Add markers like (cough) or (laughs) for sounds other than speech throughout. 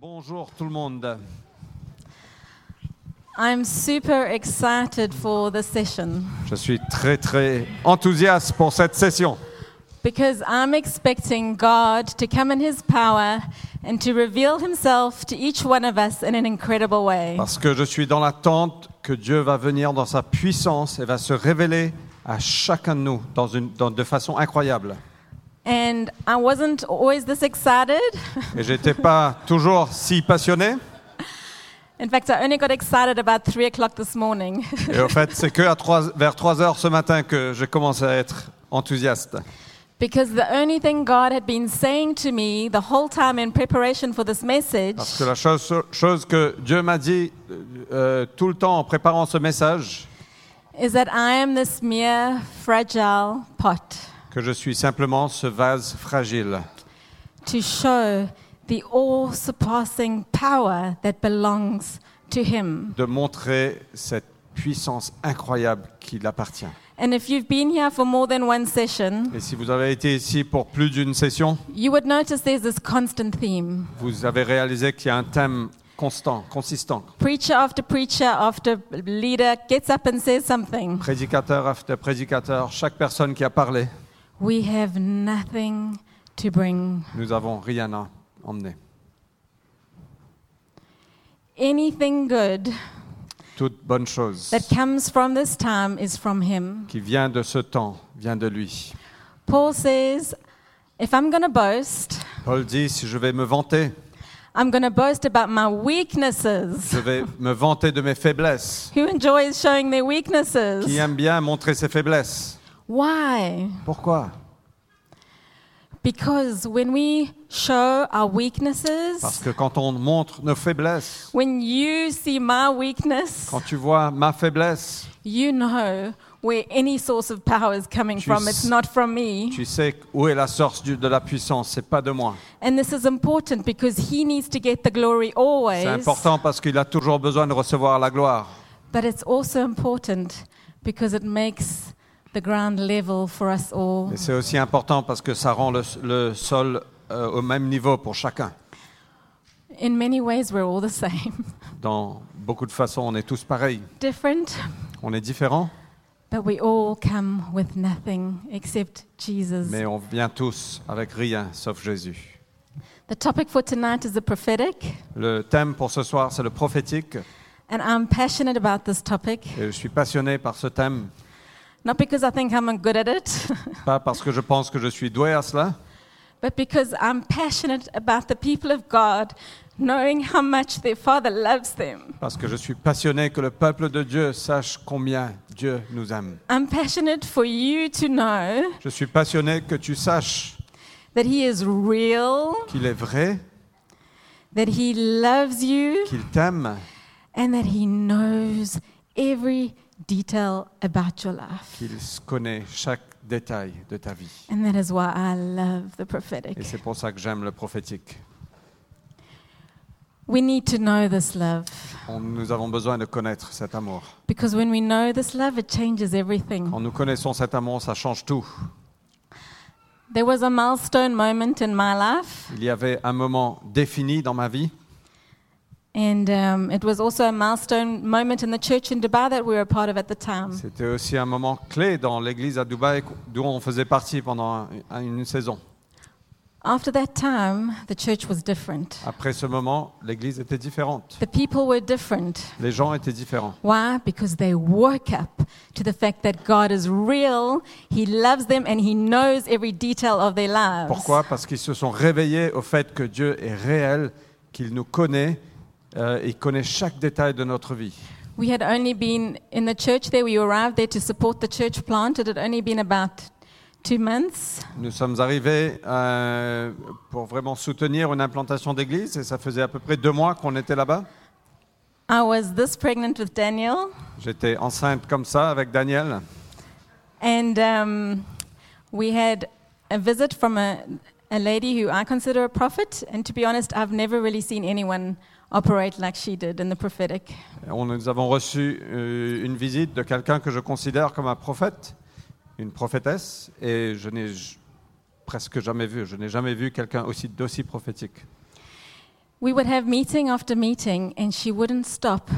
Bonjour tout le monde. I'm super excited for this session Je suis très très enthousiaste pour cette session because I'm expecting God to come in His power and to reveal Himself to each one of us in an incredible way. parce que je suis dans l'attente que Dieu va venir dans sa puissance et va se révéler à chacun de nous dans une, dans- de façon incroyable. And I wasn't always this excited. (laughs) Et j'étais pas toujours si passionné. In fact, I only got excited about three o'clock this morning Et au fait, c'est que à vers 3 heures ce matin que j'ai commencé à être enthousiaste. because the only thing God had been saying to me the whole time in preparation for this message Parce que la chose, chose que Dieu m'a dit euh, tout le temps en préparant ce message, is that I am this mere fragile pot. Que je suis simplement ce vase fragile. to show the all surpassing power that belongs to Him. de montrer cette puissance incroyable qui l'appartient. And if you've been here for more than one session, Et si vous avez été ici pour plus d'une session, you would notice there's this constant theme. vous avez réalisé qu'il y a un thème constant, consistant. Preacher after preacher after leader gets up and says something. Prédicateur après prédicateur, chaque personne qui a parlé, We have nothing to bring. nous n'avons rien à emmener. Anything good Toute bonne chose that comes from this time is from Him. qui vient de ce temps vient de lui. Paul says, if I'm going to boast, Paul dit, si je vais me vanter, I'm going to boast about my weaknesses. je vais me vanter de mes faiblesses. Who enjoys showing their weaknesses? Qui aime bien montrer ses faiblesses? Why? Pourquoi? Because when we show our Parce weaknesses, que quand on montre nos faiblesses, when you see my weakness, quand tu vois ma faiblesse, you know where any source of power is coming Tu from. It's not from me. Tu sais où est la source du- de la puissance, c'est pas de moi. And this is important because he needs to get the glory C'est always. important parce qu'il a toujours besoin de recevoir la gloire. But it's also important because it makes the ground level for us all. Et c'est aussi important parce que ça rend le, le sol euh, au même niveau pour chacun. In many ways, we're all the same. (laughs) Dans beaucoup de façons, on est tous pareils. Different, On est différents, but we all come with nothing except Jesus. mais on vient tous avec rien sauf Jésus. The topic for tonight is the prophetic. Le thème pour ce soir, c'est le prophétique. And I'm passionate about this topic, Et je suis passionné par ce thème, not because I think I'm good at it, (laughs) pas parce que je pense que je suis doué à cela, but because I'm passionate about the people of God knowing how much their Father loves them. parce que je suis passionné que le peuple de Dieu sache combien Dieu nous aime. I'm passionate for you to know Je suis passionné que tu saches that He is real, qu'il est vrai, that He loves you, qu'il t'aime and that He knows every detail about your life. qu'il connaît chaque détail de ta vie. And that is why I love the prophetic. Et c'est pour ça que j'aime le prophétique. We need to know this love On- nous avons besoin de connaître cet amour. because when we know this love, it changes everything. Quand nous connaissons cet amour, ça change tout. There was a milestone moment in my life, Il y avait un moment défini dans ma vie, and um, it was also a milestone moment in the church in Dubai that we were a part of at the time. c'était aussi un moment clé dans l'église à Dubaï d'où on faisait partie pendant un- une saison. After that time, the church was different. Après ce moment, l'église était différente. The people were different. Les gens étaient différents. Why? Because they woke up to the fact that God is real, He loves them, and He knows every detail of their lives. Pourquoi? Parce qu'ils se sont réveillés au fait que Dieu est réel, qu'il nous connaît, euh, il connaît chaque détail de notre vie. We had only been in the church there, we arrived there to support the church plant. It had only been about two months. Nous sommes arrivés euh, pour vraiment soutenir une implantation d'église et ça faisait à peu près deux mois qu'on était là-bas. I was this pregnant with Daniel, J'étais enceinte comme ça avec Daniel and um, we had a visit from a, a lady who I consider a prophet. And to be honest, I've never really seen anyone operate like she did in the prophetic. On, nous avons reçu euh, une visite de quelqu'un que je considère comme un prophète, une prophétesse, et je n'ai presque jamais vu, je n'ai jamais vu quelqu'un aussi d'aussi prophétique. we would have meeting after meeting, and she wouldn't stop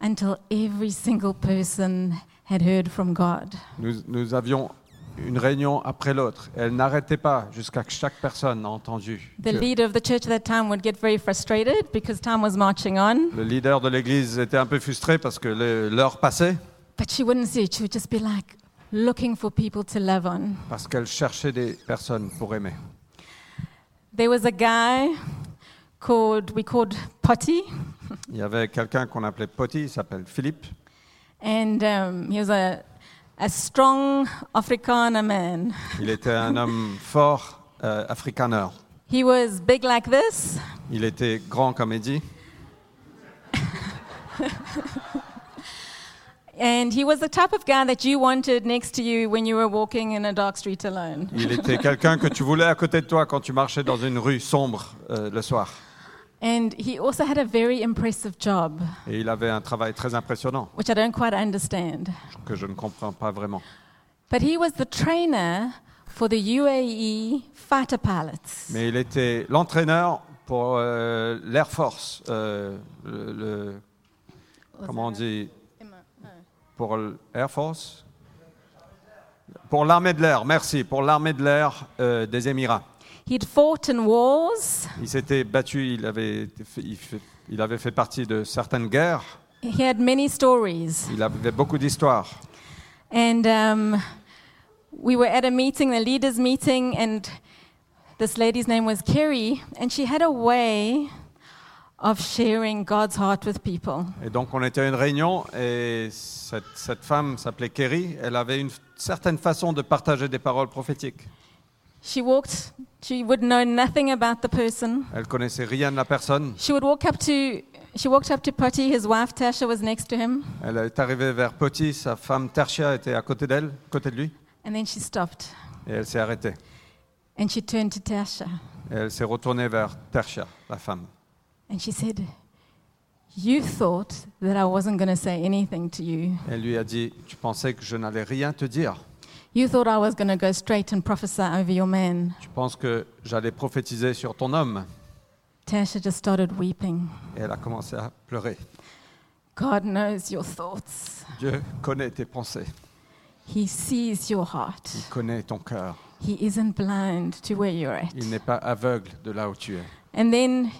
until every single person had heard from God. Nous, nous avions une réunion après l'autre. Elle n'arrêtait pas jusqu'à que chaque personne a entendu. The que leader of the church at that time would get very frustrated because time was marching on, le leader de l'église était un peu frustré parce que l'heure passait, but she wouldn't see it. She would just be like looking for people to love on. parce qu'elle cherchait des personnes pour aimer. There was a guy called, we called Potty, Il y avait quelqu'un qu'on appelait Potty, il s'appelle Philippe. and um, he was a, a strong Afrikaner man. Il était un homme fort, euh, afrikaner. He was big like this, Il était grand comme Eddie. and he was the type of guy that you wanted next to you when you were walking in a dark street alone. Il était quelqu'un que tu voulais à côté de toi quand tu marchais dans une rue sombre euh, le soir. And he also had a very impressive job, Et il avait un travail très impressionnant which I don't quite understand. que je ne comprends pas vraiment. But he was the trainer for the UAE fighter pilots. Mais il était l'entraîneur pour euh, l'Air Force, euh, le, le- comment on dit, pour l'Air Force, pour l'armée de l'air. Merci, pour l'armée de l'air euh, des Émirats. He'd fought in wars. Il s'était battu, il avait, fait- il, fait- il avait fait partie de certaines guerres. He had many stories. Il avait beaucoup d'histoires. And um, we were at a meeting, the leaders' meeting, and this lady's name was Kerry, and she had a way of sharing God's heart with people. Et donc on était à une réunion et cette, cette femme s'appelait Kerry. Elle avait une certaine façon de partager des paroles prophétiques. She walked, she would know nothing about the person. Elle connaissait rien de la personne. She would walk up to, she walked up to Potty, his wife Tasha was next to him, Elle est arrivée vers Poti, sa femme Tertia était à côté d'elle, côté de lui, and then she stopped. et elle s'est arrêtée. And she turned to Tasha, Et elle s'est retournée vers Tertia, la femme. and she said, You thought that I wasn't going to say anything to you. Elle lui a dit, tu pensais que je n'allais rien te dire. You thought I was going to go straight and prophesy over your man. Tu penses que j'allais prophétiser sur ton homme. Tasha just started weeping. Et elle a commencé à pleurer. God knows your thoughts. Dieu connaît tes pensées. He sees your Il heart. connaît ton cœur. He isn't blind to where you're at. Il n'est pas aveugle de là où tu es. And then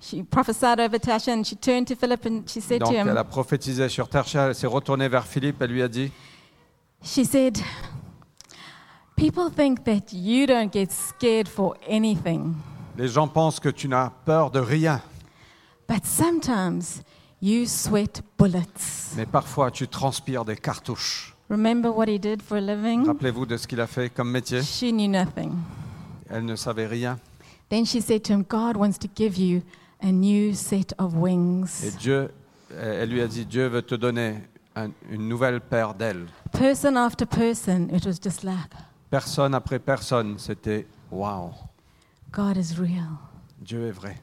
she prophesied over Tasha and she turned to Philip and she said Donc to elle him, a prophétisé sur Tertia, elle s'est retournée vers Philippe, elle lui a dit, she said, People think that you don't get scared for anything, les gens pensent que tu n'as peur de rien, but sometimes you sweat bullets. mais parfois tu transpires des cartouches. Remember what he did for a living? Rappelez-vous de ce qu'il a fait comme métier? She knew nothing. Elle ne savait rien. Then she said to him, God wants to give you a new set of Et wings. Dieu, elle lui a dit, Dieu veut te donner un- une nouvelle paire d'ailes. Person after person, it was just like, Personne après personne, c'était waouh, God is real. Dieu est vrai.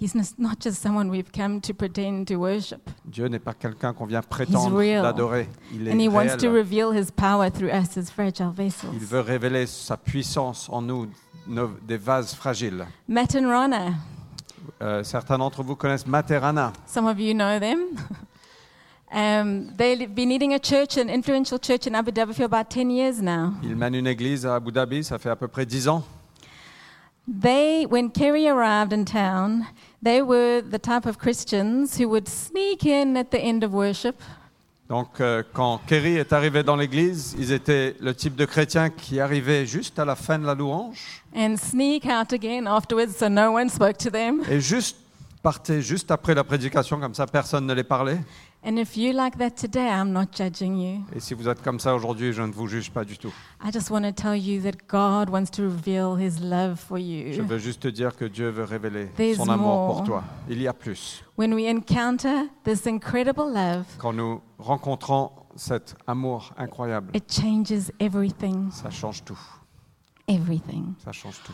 He's not just someone we've come to pretend to worship. Dieu n'est pas quelqu'un qu'on vient prétendre d'adorer. Il est And He wants to réel. reveal His power through us as fragile Il vessels. veut révéler sa puissance en nous, nos- des vases fragiles. Matt and Rana, Euh, certains d'entre vous connaissent Materana. some of you know them. (laughs) um, they've been leading a church, an influential church in Abu Dhabi for about 10 years now. Ils mènent une église à Abu Dhabi, ça fait à peu près dix ans. They, when Kerry arrived in town, they were the type of Christians who would sneak in at the end of worship Donc, euh, quand Kerry est arrivé dans l'église, ils étaient le type de chrétiens qui arrivaient juste à la fin de la louange and sneak out again afterwards so no one spoke to them. et juste partaient juste après la prédication, comme ça personne ne les parlait. And if you like that today, I'm not judging you. Et si vous êtes comme ça aujourd'hui, je ne vous juge pas du tout. I just want to tell you that God wants to reveal his love for Je you. veux juste te dire que Dieu veut révéler There's son amour more. pour toi. Il y a plus. When we encounter this incredible love, Quand nous rencontrons cet amour incroyable, it changes everything. ça change tout. Everything. Ça change tout.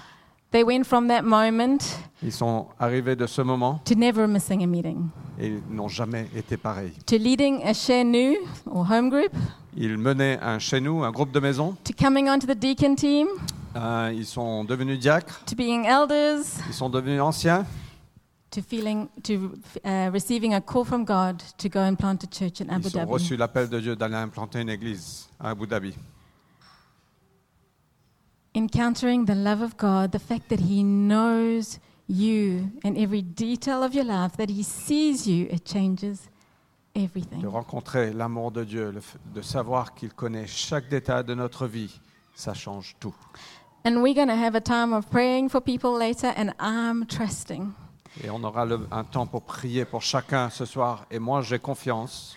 They went from that moment Ils sont arrivés de ce moment to never missing a meeting, et ils n'ont jamais été pareils. to leading a share new or home group, Ils menaient un chez nous, un groupe de maison. to coming onto the deacon team, Euh, ils sont devenus diacres. to being elders, Ils sont devenus anciens. to feeling to uh, receiving a call from God to go and plant a church in Abu Ils ont Dhabi. reçu l'appel de Dieu d'aller implanter une église à Abu Dhabi. Encountering the love of God, the fact that He knows you and every detail of your life, that He sees you, it changes everything. De rencontrer l'amour de Dieu, de savoir qu'il connaît chaque détail de notre vie, ça change tout. And we're going to have a time of praying for people later, and I'm trusting Et on aura le- un temps pour prier pour chacun ce soir. Et moi, j'ai confiance.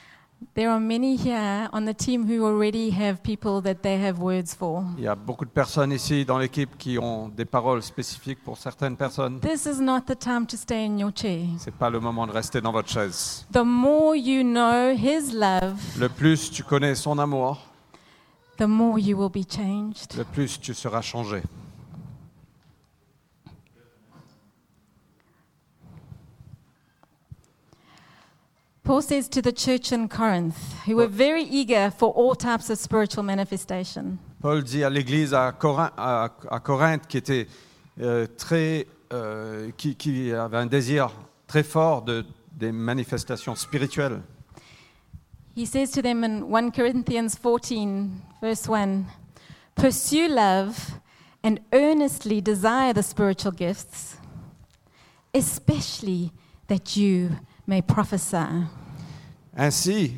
There are many here on the team who already have people that they have words for. Il y a beaucoup de personnes ici dans l'équipe qui ont des paroles spécifiques pour certaines personnes. This is not the time to stay in your chair. C'est pas le moment de rester dans votre chaise. The more you know His love, Le plus tu connais son amour, the more you will be changed. le plus tu seras changé. Paul says to the church in Corinth, who were very eager for all types of spiritual manifestation. Paul dit à l'église à, Corin- à- à Corinthe qui était euh, très, euh, qui, qui avait un désir très fort de, des manifestations spirituelles. He says to them in 1 Corinthians 14, verse 1 Pursue love and earnestly desire the spiritual gifts, especially that you may prophesy. Ainsi,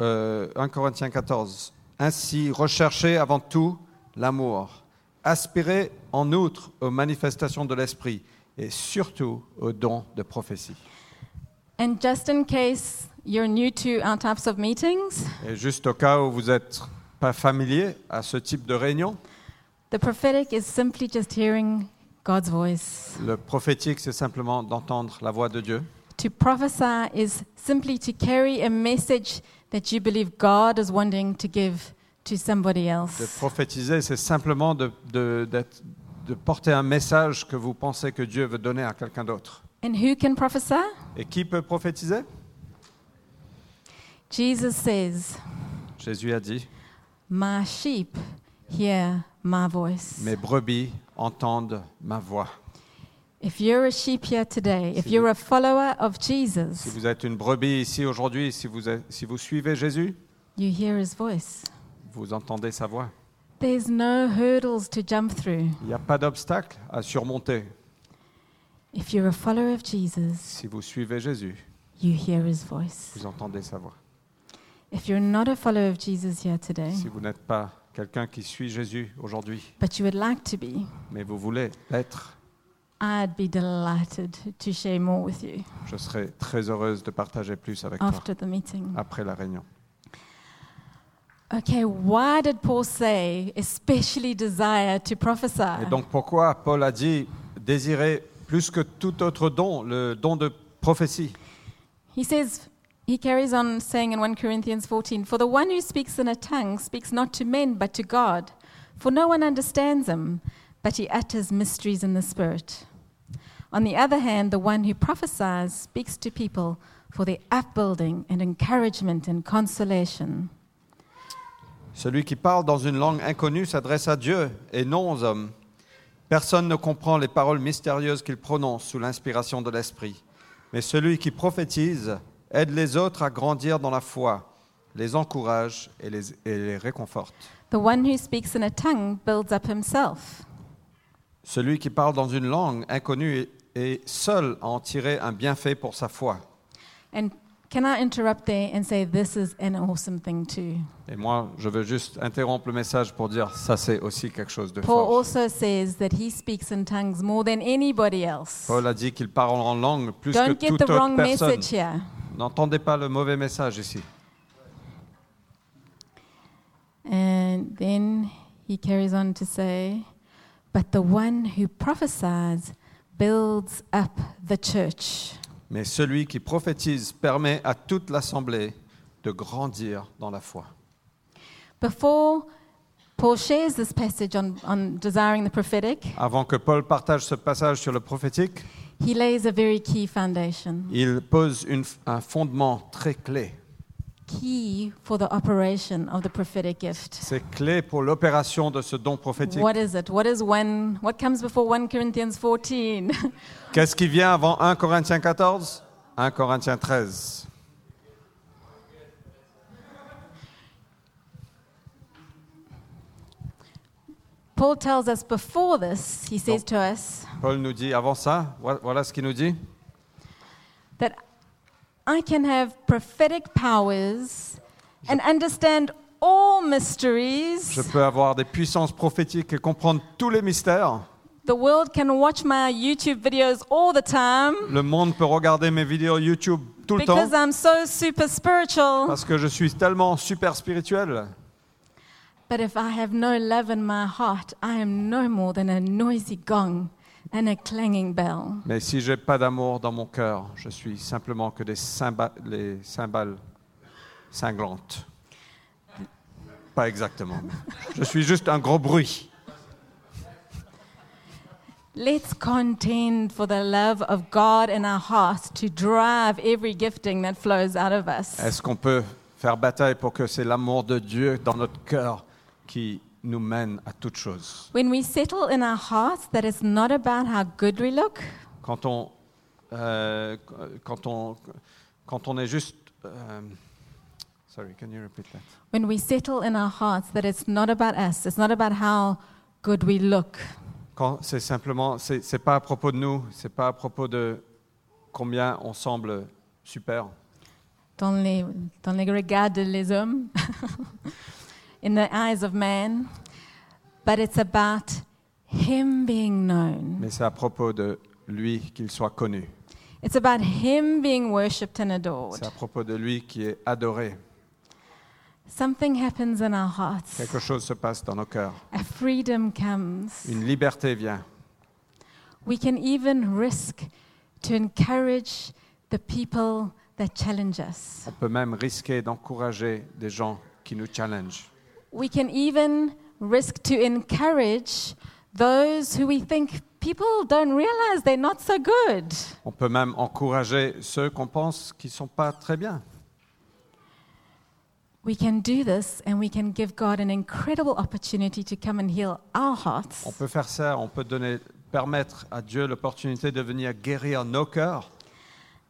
euh, 1 Corinthiens 14, ainsi recherchez avant tout l'amour, aspirez en outre aux manifestations de l'esprit et surtout aux dons de prophétie. And just in case you're new to our types of meetings, Et juste au cas où vous n'êtes pas familier à ce type de réunion, the prophetic is simply just hearing God's voice. le prophétique, c'est simplement d'entendre la voix de Dieu. To prophesy is simply to carry a message that you believe God is wanting to give to somebody De else. prophétiser, c'est simplement de, de- de porter un message que vous pensez que Dieu veut donner à quelqu'un d'autre. And who can prophesy? Et qui peut prophétiser? Jesus says, Jésus a dit, My sheep hear my voice. mes brebis entendent ma voix. If you're a sheep here today, if Si you're vous- a follower of Si Jesus, vous êtes une brebis ici aujourd'hui, si vous, êtes- si vous suivez Jésus, you hear his voice. vous entendez sa voix. There's no hurdles to jump through. Il n'y a pas d'obstacle à surmonter. If you're a follower of Jesus, Si vous suivez Jésus, you hear his voice. vous entendez sa voix. If you're not a follower of Jesus here today, Si vous n'êtes pas quelqu'un qui suit Jésus aujourd'hui, but you would like to be, mais vous voulez l'être, I'd be delighted to share more with you je serai très heureuse de partager plus avec toi after the meeting. après la réunion. Okay, why did Paul say, especially desire to prophesy? Et donc pourquoi Paul a dit désirer plus que tout autre don, le don de prophétie He says, he carries on saying in 1 Corinthians 14, For the one who speaks in a tongue speaks not to men, but to God. For no one understands him, but he utters mysteries in the Spirit. On the other hand, the one who prophesies speaks to people for their upbuilding and encouragement and consolation. Celui qui parle dans une langue inconnue s'adresse à Dieu et non aux hommes. Personne ne comprend les paroles mystérieuses qu'il prononce sous l'inspiration de l'Esprit. Mais celui qui prophétise aide les autres à grandir dans la foi, les encourage et les, et les réconforte. The one who speaks in a tongue builds up himself. Celui qui parle dans une langue inconnue est, seul à en tirer un bienfait pour sa foi. And can I interrupt there and say this is an awesome thing too? Et moi, je veux juste interrompre le message pour dire ça, c'est aussi quelque chose de Paul fort. also says that he speaks in tongues more than anybody else. Paul a dit qu'il parle en langue plus Don't que get toute the autre wrong personne. message here. N'entendez pas le mauvais message ici. And then he carries on to say, But the one who prophesies builds up the church. Mais celui qui prophétise permet à toute l'assemblée de grandir dans la foi. Before Paul shares this passage on, on desiring the prophetic, Avant que Paul partage ce passage sur le prophétique, he lays a very key foundation. il pose une- un fondement très clé. Key for the operation of the prophetic gift. C'est clé pour l'opération de ce don prophétique. What is it? What is one? What comes before 1 Corinthians 14? (laughs) Qu'est-ce qui vient avant 1 Corinthiens 14 1 Corinthiens 13. Paul tells us before this, he says to us Paul nous dit avant ça, vo- voilà ce qu'il nous dit. I can have prophetic powers and understand all mysteries. Je peux avoir des puissances prophétiques et comprendre tous les mystères. The world can watch my YouTube videos all the time Le monde peut regarder mes vidéos YouTube tout le temps because I'm so super spiritual. parce que je suis tellement super spirituel. But if I have no love in my heart, I am no more than a noisy gong and a clanging bell. Mais si j'ai pas d'amour dans mon cœur, je suis simplement que des cymba- les cymbales cinglantes. Pas exactement. Je suis juste un gros bruit. Let's contend for the love of God in our hearts to drive every gifting that flows out of us. Est-ce qu'on peut faire bataille pour que c'est l'amour de Dieu dans notre cœur qui nous mène à toute chose When we settle in our hearts that it's not about how good we look, Quand on, euh, quand on, quand on est juste. euh, sorry, can you repeat that? when we settle in our hearts that it's not about us, it's not about how good we look, Quand c'est simplement, c'est c'est pas à propos de nous, c'est pas à propos de combien on semble super. dans les, dans les regards des hommes, (laughs) in the eyes of man, but it's about Him being known. Mais c'est à propos de lui qu'il soit connu. It's about Him being worshipped and adored. C'est à propos de lui qui est adoré. Something happens in our hearts. Quelque chose se passe dans nos cœurs. A freedom comes. Une liberté vient. We can even risk to encourage the people that challenge us. On peut même risquer d'encourager des gens qui nous challengent. We can even risk to encourage those who we think people don't realize they're not so good. On peut même encourager ceux qu'on pense qui ne sont pas très bien. We can do this and we can give God an incredible opportunity to come and heal our hearts. On peut faire ça, on peut donner, permettre à Dieu l'opportunité de venir guérir nos cœurs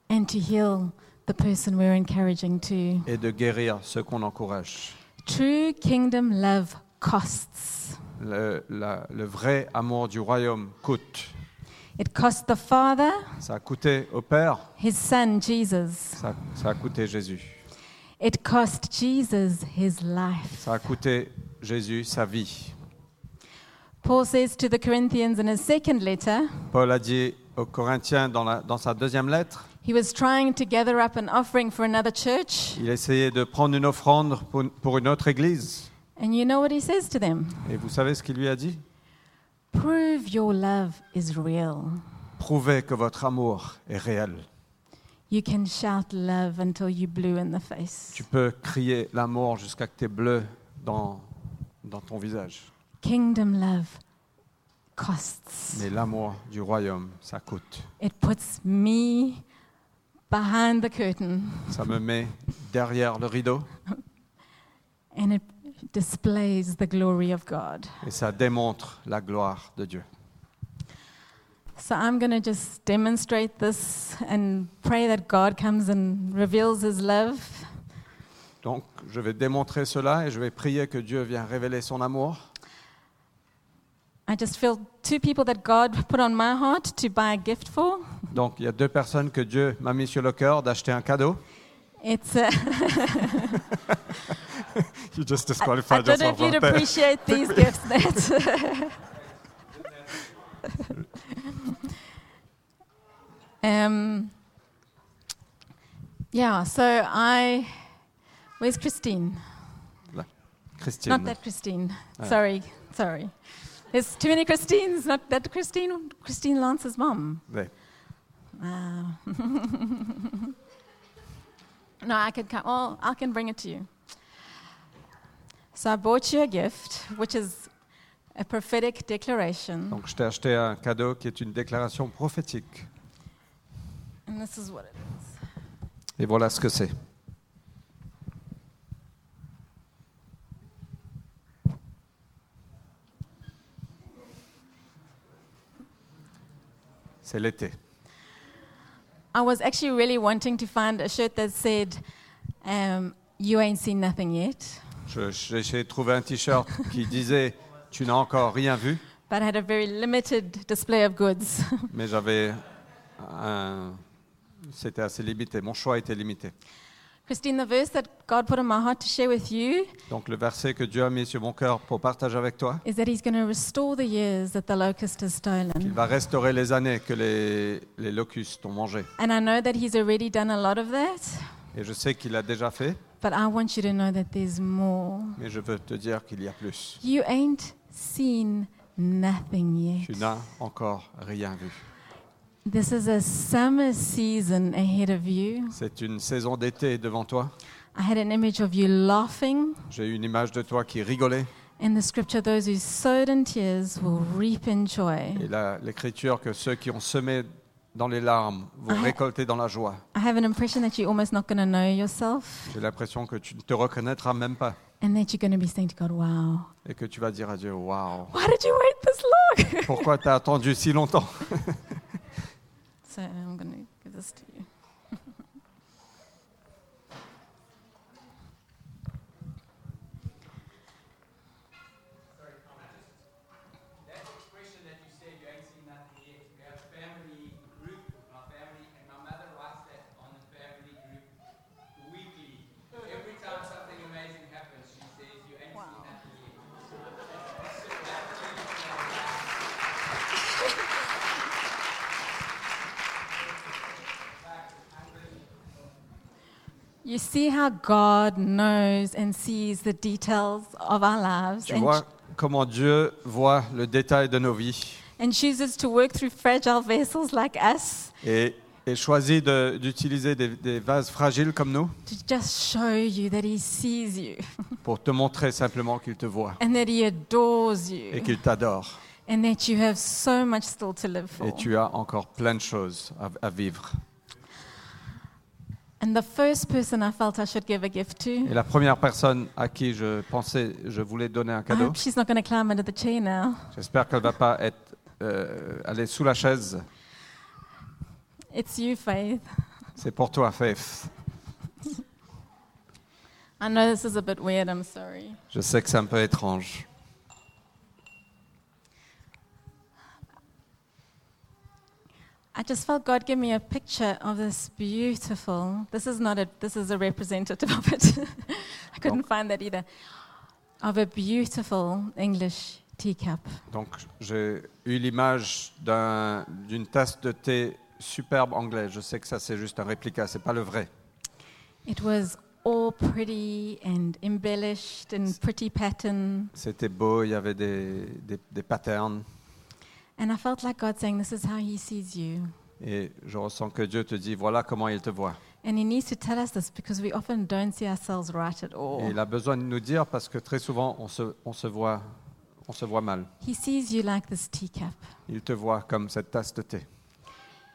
and to heal the person we're encouraging to. et de guérir ceux qu'on encourage. True kingdom love costs. Le, la- le vrai amour du royaume coûte. It cost the Father, Ça a coûté au Père, his Son, Jesus. ça, ça a coûté Jésus. It cost Jesus his life. Ça a coûté Jésus sa vie. Paul says to the Corinthians in his second letter, Paul a dit aux Corinthiens dans, la- dans sa deuxième lettre, he was trying to gather up an offering for another church. il essayait de prendre une offrande pour, pour une autre église. And you know what he says to them? Et vous savez ce qu'il lui a dit? Prove your love is real. Prouvez que votre amour est réel. You can shout love until you blue in the face. Tu peux crier l'amour jusqu'à que tu es bleu dans, dans ton visage. Kingdom love costs. Mais l'amour du royaume, ça coûte. It puts me behind the curtain Ça me met derrière le rideau and it displays the glory of God. et ça démontre la gloire de Dieu. So I'm going to just demonstrate this and pray that God comes and reveals his love. Donc, je vais démontrer cela et je vais prier que Dieu vienne révéler son amour. I just feel two people that God put on my heart to buy a gift for. Donc, il y a deux personnes que Dieu m'a mis sur le cœur d'acheter un cadeau. It's uh, (laughs) You just I, I don't know if you'd appreciate these gifts. (laughs) That (laughs) um, yeah. So I, where's Christine? Christine. Not that Christine. Ah. Sorry, sorry. There's too many Christines. Not that Christine. Christine Lance's mom. Ouais. Wow. (laughs) no, I could come. Well, I can bring it to you. So I bought you a gift, which is a prophetic declaration, Donc, je t'ai acheté un cadeau qui est une déclaration prophétique. and this is what it is. Et voilà ce que c'est. C'est l'été. I was actually really wanting to find a shirt that said, um, You ain't seen nothing yet. J'ai trouver un t-shirt qui disait Tu n'as encore rien vu, But I had a very limited display of goods. mais j'avais un. C'était assez limité. Mon choix était limité. Christine, the verse that God put in my heart to share with you Donc le verset que Dieu a mis sur mon cœur pour partager avec toi, is that He's going to restore the years that the locust has il stolen. va restaurer les années que les, les locustes ont mangées. And I know that He's already done a lot of that, Et je sais qu'il l'a déjà fait, but I want you to know that there's more. mais je veux te dire qu'il y a plus. You ain't seen nothing yet. Tu n'as encore rien vu. This is a summer season ahead of you. C'est une saison d'été devant toi. I had an image of you laughing. J'ai une image de toi qui rigolait. In the scripture, those who sowed in tears will reap in joy. Et là, l'écriture que ceux qui ont semé dans les larmes vont récolter dans la joie. I have an impression that you're almost not going to know yourself J'ai l'impression que tu ne te reconnaîtras même pas and that you're going to be saying to God, Wow, et que tu vas dire à Dieu Waouh, why did you wait this long? pourquoi t'as attendu si longtemps? (laughs) so I'm going to give this to you. See how God knows and sees the details of our lives Tu and, vois comment Dieu voit le détail de nos vies and chooses to work through fragile vessels like us et, et choisit de- d'utiliser des, des vases fragiles comme nous to just show you that He sees you (laughs) pour te montrer simplement qu'il te voit and that He adores et you qu'il t'adore. and that you have so much still to live for. Et tu as encore plein de choses à, à vivre. And the first person I felt I should give a gift to, Et la première personne à qui je pensais je voulais donner un I cadeau, hope she's not going to climb under the chair now. j'espère qu'elle ne va pas être, euh, aller sous la chaise. It's you, Faith. C'est pour toi, Faith. (laughs) I know this is a bit weird, I'm sorry. Je sais que c'est un peu étrange. I just felt God give me a picture of this beautiful. This is not a. This is a representative (laughs) of it. I couldn't find that either. Of a beautiful English teacup. Donc, j'ai eu l'image d'un- d'une tasse de thé superbe anglais. Je sais que ça, c'est juste un réplica, c'est pas le vrai. It was all pretty and embellished in pretty pattern. C'était beau, il y avait des, des, des patterns. And I felt like God saying, This is how He sees you. Et je ressens que Dieu te dit, voilà comment il te voit. And He needs to tell us this because we often don't see ourselves right at Et all. il a besoin de nous dire parce que très souvent, on se, on se, voit, on se voit mal. He sees you like this teacup, Il te voit comme cette tasse de thé,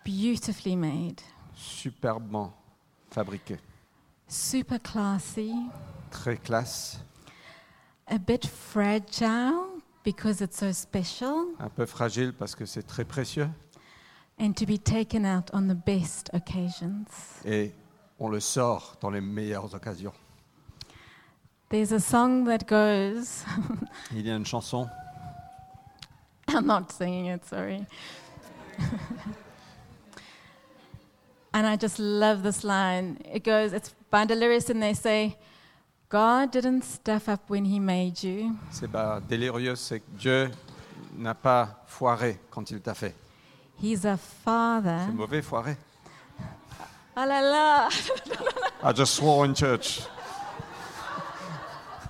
beautifully made, superbement fabriquée, super classy, très classe, a bit fragile because it's so special, un peu fragile parce que c'est très précieux. and to be taken out on the best occasions. Et on le sort dans les meilleures occasions. There's a song that goes, (laughs) Il y a une chanson, I'm not singing it, sorry. (laughs) and I just love this line. It goes, it's by Delirious, and they say, God didn't stuff up when He made you. c'est bah, délirieux, c'est que Dieu n'a pas foiré quand il t'a fait. He's a father. C'est mauvais, foiré. Oh la la! I just swore in church.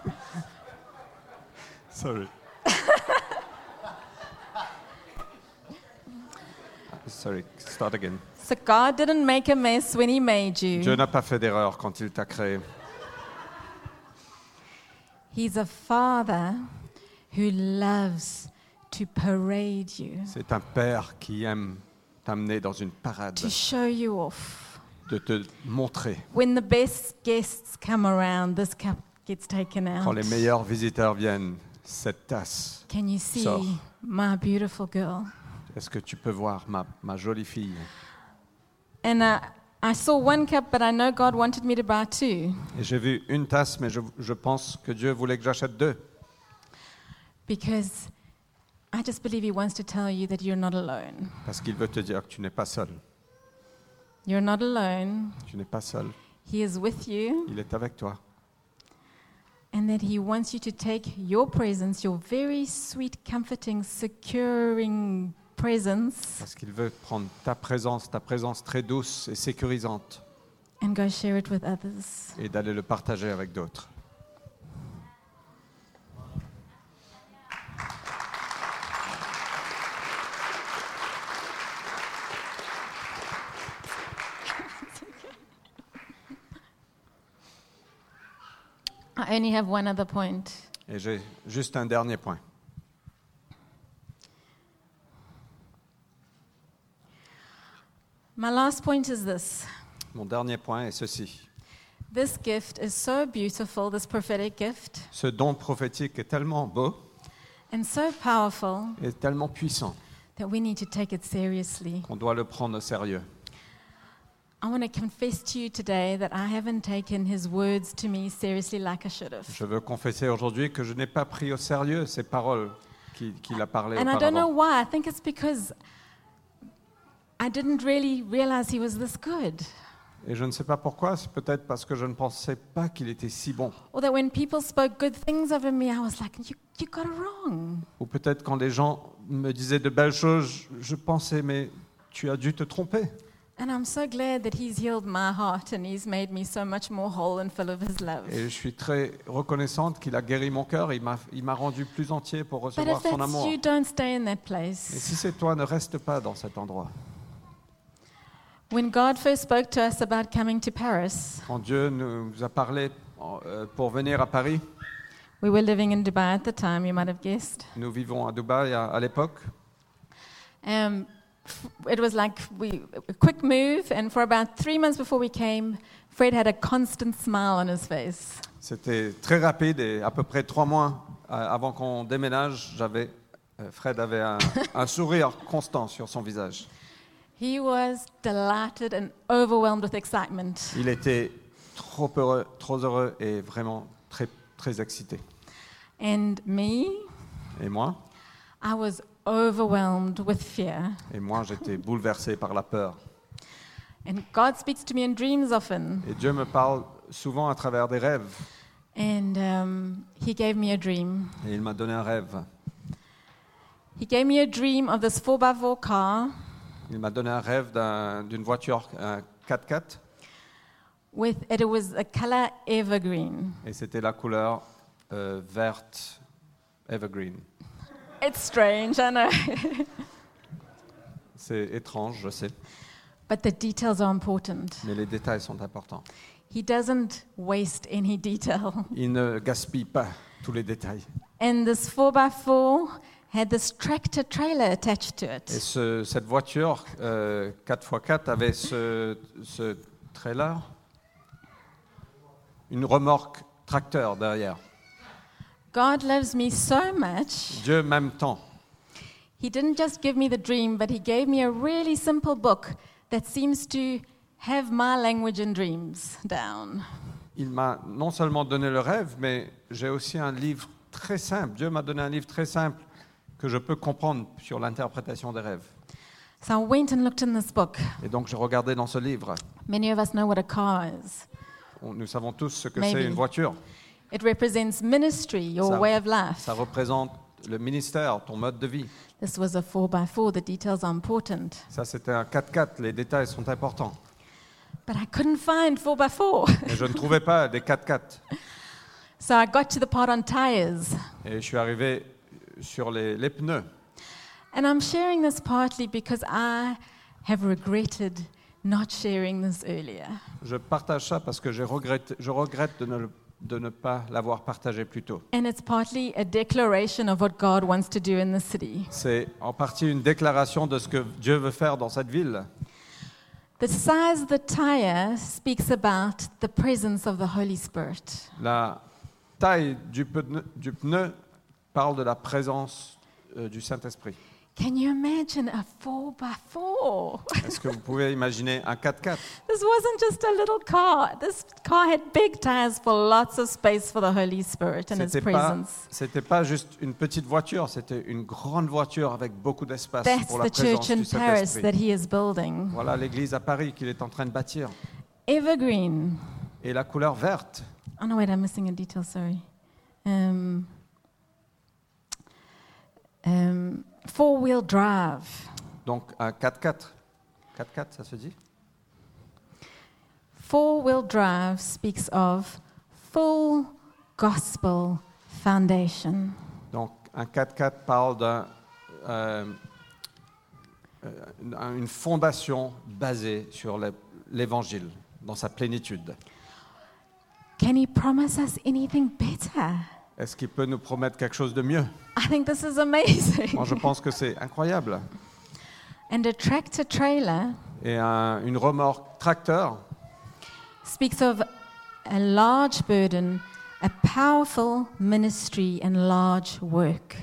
(laughs) Sorry. (laughs) Sorry, start again. So God didn't make a mess when He made you. Dieu n'a pas fait d'erreur quand il t'a créé. He's a father who loves to parade you, C'est un père qui aime t'amener dans une parade, to show you off. de te montrer. When the best guests come around, this cup gets taken Quand out. les meilleurs visiteurs viennent, cette tasse. Can you see Sors. my beautiful girl? Est-ce que tu peux voir ma, ma jolie fille? And uh, I saw one cup, but I know God wanted me to buy two Et j'ai vu une tasse, mais je, je pense que Dieu voulait que j'achète deux. because I just believe He wants to tell you that you're not alone. Parce qu'il veut te dire que tu n'es pas seul. You're not alone. Tu n'es pas seul. He is with you, Il est avec toi. and that He wants you to take your presence, your very sweet, comforting, securing presence, Parce qu'il veut prendre ta présence, ta présence très douce et sécurisante, and go share it with others. et d'aller le partager avec d'autres. (laughs) I only have one other point. Et j'ai juste un dernier point. My last point is this Mon dernier point est ceci. this gift is so beautiful, this prophetic gift, Ce don prophétique est tellement beau and so powerful et tellement puissant that we need to take it seriously. qu'on doit le prendre au sérieux. I want to confess to you today that I haven't taken his words to me seriously like I should have. Je veux confesser aujourd'hui que je n'ai pas pris au sérieux ces paroles qu'il qu'il a parlé And I don't know auparavant. why. I think it's because I didn't really realize he was this good. Et je ne sais pas pourquoi, c'est peut-être parce que je ne pensais pas qu'il était si bon. Or that when people spoke good things over me, I was like, you, you got it wrong. Ou peut-être quand les gens me disaient de belles choses, je- je pensais, mais tu as dû te tromper. And I'm so glad that he's healed my heart and he's made me so much more whole and full of his love. Et je suis très reconnaissante qu'il a guéri mon cœur, il m'a il m'a rendu plus entier pour But recevoir if son that's amour. you, don't stay in that Et si c'est toi, ne reste pas dans cet endroit. When God first spoke to us about coming to Paris, Quand Dieu nous a parlé euh, pour venir à Paris, we were living in Dubai at the time, you might have guessed. nous vivons à Dubaï à, à l'époque, Um, it was like we, a quick move, and for about three months before we came, Fred had a constant smile on his face. c'était très rapide et à peu près trois mois euh, avant qu'on déménage, j'avais, euh, Fred avait un, (laughs) un sourire constant sur son visage. He was delighted and overwhelmed with excitement. Il était trop heureux, trop heureux et vraiment très, très excité. And me, Et moi, I was overwhelmed with fear. et moi, j'étais bouleversé par la peur. And God speaks to me in dreams often. Et Dieu me parle souvent à travers des rêves. And um, He gave me a dream. Et il m'a donné un rêve. He gave me a dream of this 4x4 car Il m'a donné un rêve d'un- d'une voiture, un 4x4, with it was a color evergreen. et c'était la couleur euh, verte evergreen. It's strange, I know. (laughs) C'est étrange, je sais, but the details are important. mais les détails sont importants. He doesn't waste any detail. Il ne gaspille pas tous les détails. And this 4x4 had this tractor trailer attached to Et it. ce- cette voiture euh, 4x4 avait ce, ce trailer, une remorque tracteur derrière. God loves me so much. Dieu m'aime tant. He didn't just give me the dream, but He gave me a really simple book that seems to have my language and dreams down. Il m'a non seulement donné le rêve, mais j'ai aussi un livre très simple. Dieu m'a donné un livre très simple que je peux comprendre sur l'interprétation des rêves. So I went and looked in this book. Et donc j'ai regardé dans ce livre. Many of us know what a car is. On- Nous savons tous ce que Maybe. c'est une voiture. It represents ministry, your Ça- way of life. Ça représente le ministère, ton mode de vie. This was a 4x4. The details are important. Ça, c'était un 4x4. Les détails sont importants. But I couldn't find 4x4. Et je ne trouvais pas des 4x4. (laughs) so I got to the part on tires. Et je suis arrivé sur les, les pneus. And I'm sharing this partly because I have regretted not sharing this earlier. Je partage ça parce que je regrette, je regrette de, ne, le- de ne pas l'avoir partagé plus tôt. And it's partly a declaration of what God wants to do in the city. C'est en partie une déclaration de ce que Dieu veut faire dans cette ville. The size of the tire speaks about the presence of the Holy Spirit. La taille du pneu, du pneu parle de la présence euh, du Saint-Esprit. Can you imagine a 4x4? (laughs) Est-ce que vous pouvez imaginer un 4x4 This wasn't just a little car. This car had big tires for lots of space for the Holy Spirit and His pas, presence. c'était pas juste une petite voiture, c'était une grande voiture avec beaucoup d'espace That's pour la the church présence in du Paris that He is building. Voilà l'église à Paris qu'il est en train de bâtir. Evergreen. Et la couleur verte, Oh no, wait, I'm missing a detail. Sorry. Um, um, four-wheel drive. donc un 4x4. 4x4, ça se dit? Four-wheel drive speaks of full gospel foundation. Donc un 4x4 parle d'un, euh, euh, fondation basée sur le- l'évangile dans sa plénitude. Can he promise us anything better? Est-ce qu'il peut nous promettre quelque chose de mieux? I think this is amazing. Moi, je pense que c'est incroyable. And a tractor trailer Et un- une remorque tracteur speaks of a large burden, a powerful ministry, and large work.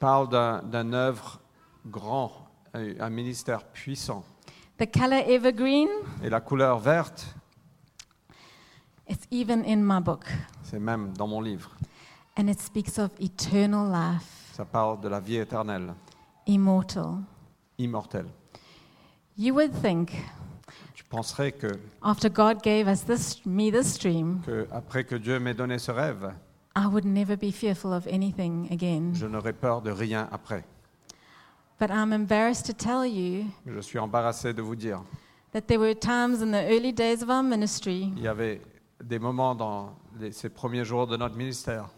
parle d'un, d'un œuvre grand, un un ministère puissant. The color evergreen, Et la couleur verte, it's even in my book, c'est même dans mon livre. And it speaks of eternal life, Ça parle de la vie éternelle, immortal. immortelle. You would think, Je penserais que, after God gave us this, me this dream, que après que Dieu m'ait donné ce rêve, I would never be fearful of anything again. je n'aurais peur de rien après. But I'm embarrassed to tell you Je suis embarrassé de vous dire, that there were times in the early days of our ministry il y avait des moments dans les- ces premiers jours de notre ministère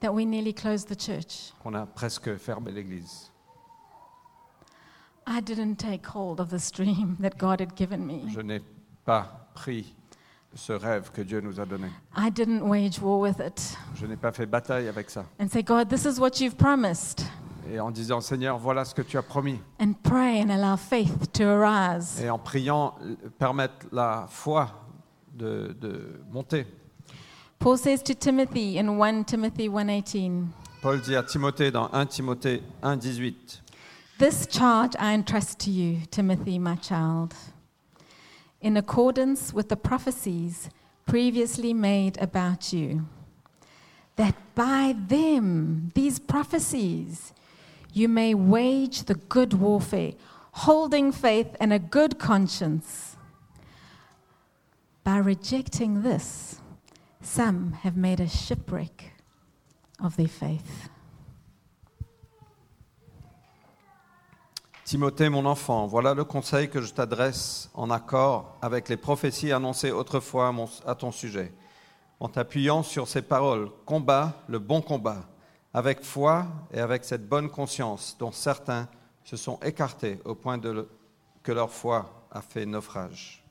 that we nearly closed the church. qu'on a presque fermé l'église. I didn't take hold of this dream that God had given me. Je n'ai pas pris ce rêve que Dieu nous a donné. I didn't wage war with it Je n'ai pas fait bataille avec ça. and say, God, this is what you've promised, Et en disant, Seigneur, voilà ce que tu as promis. and pray and allow faith to arise. Et en priant, euh, permettre la foi de, de monter. Paul says to Timothy in 1 Timothy 1:18, Paul dit à Timothée dans 1 Timothée 1, 18, This charge I entrust to you, Timothy, my child, in accordance with the prophecies previously made about you, that by them, these prophecies, you may wage the good warfare, holding faith and a good conscience. By rejecting this, some have made a shipwreck of their faith. Timothée, mon enfant, voilà le conseil que je t'adresse en accord avec les prophéties annoncées autrefois à, ton sujet. En t'appuyant sur ces paroles, combat le bon combat, avec foi et avec cette bonne conscience dont certains se sont écartés au point que leur foi a fait naufrage.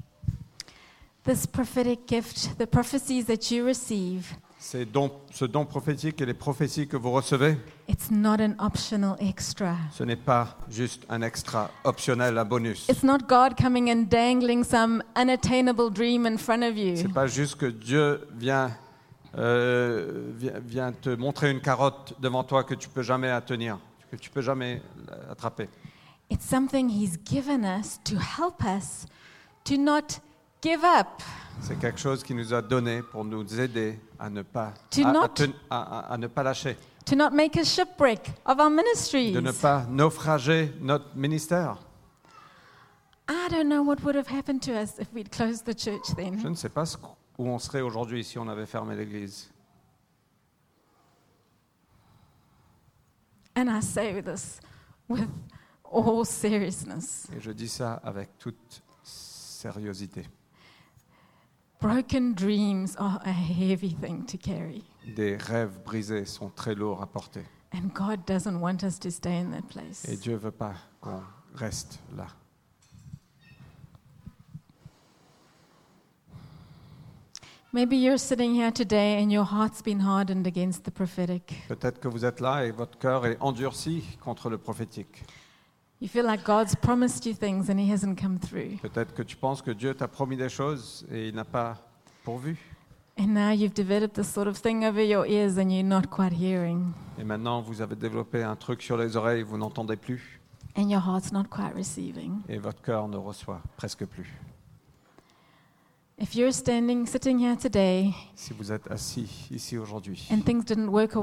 This prophetic gift, the prophecies that you receive, Ces dons- ce don prophétique et les prophéties que vous recevez, it's not an optional extra. ce n'est pas juste un extra optionnel, un bonus. It's not God coming and dangling some unattainable dream in front of you. C'est pas juste que Dieu vient, euh, vient, vient te montrer une carotte devant toi que tu peux jamais atteindre, que tu peux jamais attraper. It's something He's given us to help us to not give up, C'est quelque chose qui nous a donné pour nous aider à ne pas, To à, not- à- à- à ne pas lâcher, to not make a shipwreck of our ministries. de ne pas naufrager notre ministère. I don't know what would have happened to us if we'd closed the church Je then. ne sais pas ce- où on serait aujourd'hui si on avait fermé l'église. And I say this with all seriousness. Et je dis ça avec toute sérieuxité. Broken dreams are a heavy thing to carry. Des rêves brisés sont très lourds à porter. And God doesn't want us to stay in that place. Et Dieu ne veut pas qu'on reste là. Maybe you're sitting here today and your heart's been hardened against the prophetic. Peut-être que vous êtes là et votre cœur est endurci contre le prophétique. You feel like God's promised you things and He hasn't come through. Peut-être que tu penses que Dieu t'a promis des choses et il n'a pas pourvu. And now you've developed this sort of thing over your ears and you're not quite hearing. Et maintenant, vous avez développé un truc sur les oreilles, vous n'entendez plus. and your heart's not quite receiving. et votre cœur ne reçoit presque plus. If you're standing, sitting here today, Si vous êtes assis ici aujourd'hui and things didn't work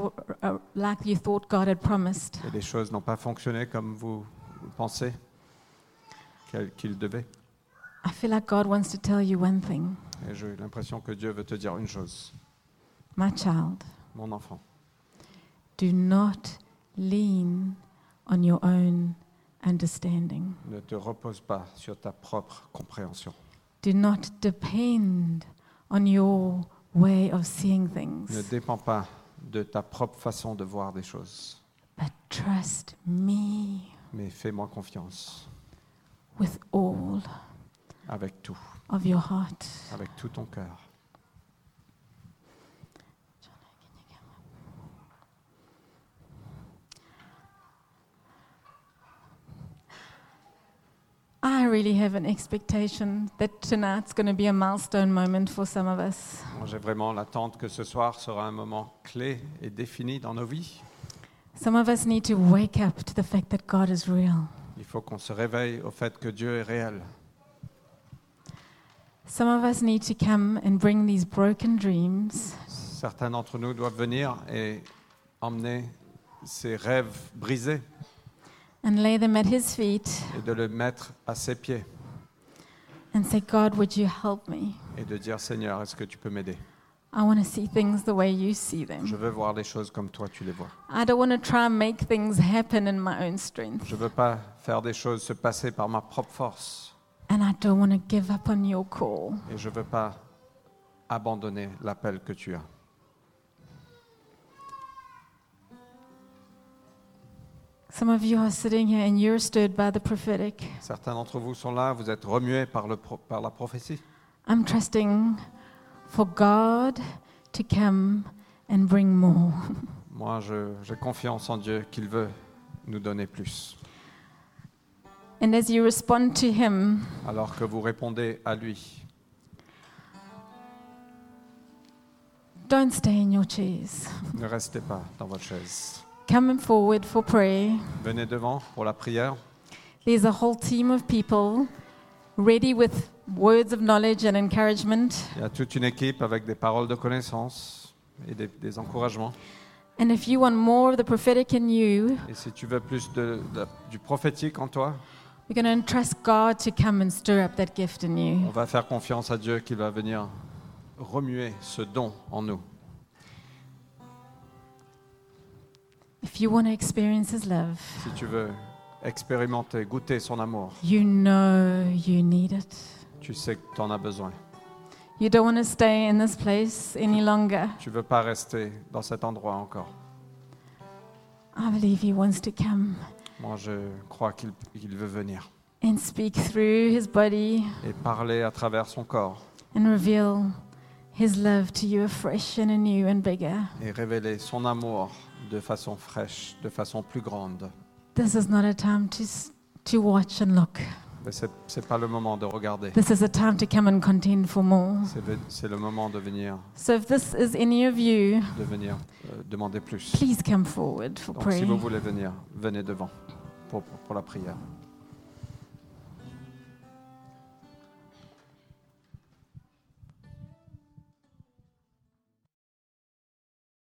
like you thought God had promised, et les choses n'ont pas fonctionné comme vous vous pensez qu'elles- qu'ils devaient, I feel like God wants to tell you one thing, et j'ai l'impression que Dieu veut te dire une chose, my child. mon enfant, Do not lean on your own understanding. ne te repose pas sur ta propre compréhension. Do not depend on your way of seeing Ne things, dépends pas de ta propre façon de voir des choses, but trust me mais fais-moi confiance with all avec tout, of your heart. avec tout ton cœur. I really have an expectation that tonight's going to be a milestone moment for some of us. J'ai vraiment l'attente que ce soir sera un moment clé et défini dans nos vies. Some of us need to wake up to the fact that God is real. Il faut qu'on se réveille au fait que Dieu est réel. Some of us need to come and bring these broken dreams Certains d'entre nous doivent venir et emmener ces rêves brisés and lay them at His feet et de le mettre à ses pieds and say, God, would you help me? et de dire Seigneur, est-ce que tu peux m'aider? I want to see things the way you see Je them. veux voir les choses comme toi tu les vois. I don't want to try and make things happen in my own strength. Je ne veux pas faire des choses se passer par ma propre force And I don't want to give up on your call. et je ne veux pas abandonner l'appel que tu as. Some of you are sitting here and you're stirred by the prophetic. Certains d'entre vous sont là, vous êtes remués par, le pro- par la prophétie. I'm trusting for God to come and bring more. Moi, j'ai confiance en Dieu qu'il veut nous donner plus. And as you respond to Him, Alors que vous répondez à lui, don't stay in your chairs. ne restez pas dans votre chaise. Come forward for prayer. Venez devant pour la prière. There's a whole team of people ready with words of knowledge and encouragement. Il y a toute une équipe avec des paroles de connaissance et des, des encouragements. And if you want more of the prophetic in you, Et si tu veux plus de- de- du prophétique en toi, we're going to entrust God to come and stir up that gift in on you. va faire confiance à Dieu qui va venir remuer ce don en nous. If you want to experience His love, Si tu veux expérimenter, goûter son amour, you know you need it. Tu sais que tu en as besoin. You don't want to stay in this place any longer. Tu ne veux pas rester dans cet endroit encore. I believe He wants to come Moi, je crois qu'il il veut venir and speak through His body et parler à travers son corps and reveal His love to you afresh and anew and bigger. et révéler son amour de façon fraîche, de façon plus grande. This is not a time to, s- to watch and look. Mais ce n'est pas le moment de regarder. This is a time to come and contend for more. C'est C'est le moment de venir, So if this is any of you, de venir euh, demander plus. please come forward for Donc si prayer. vous voulez venir, venez devant pour, pour- pour la prière.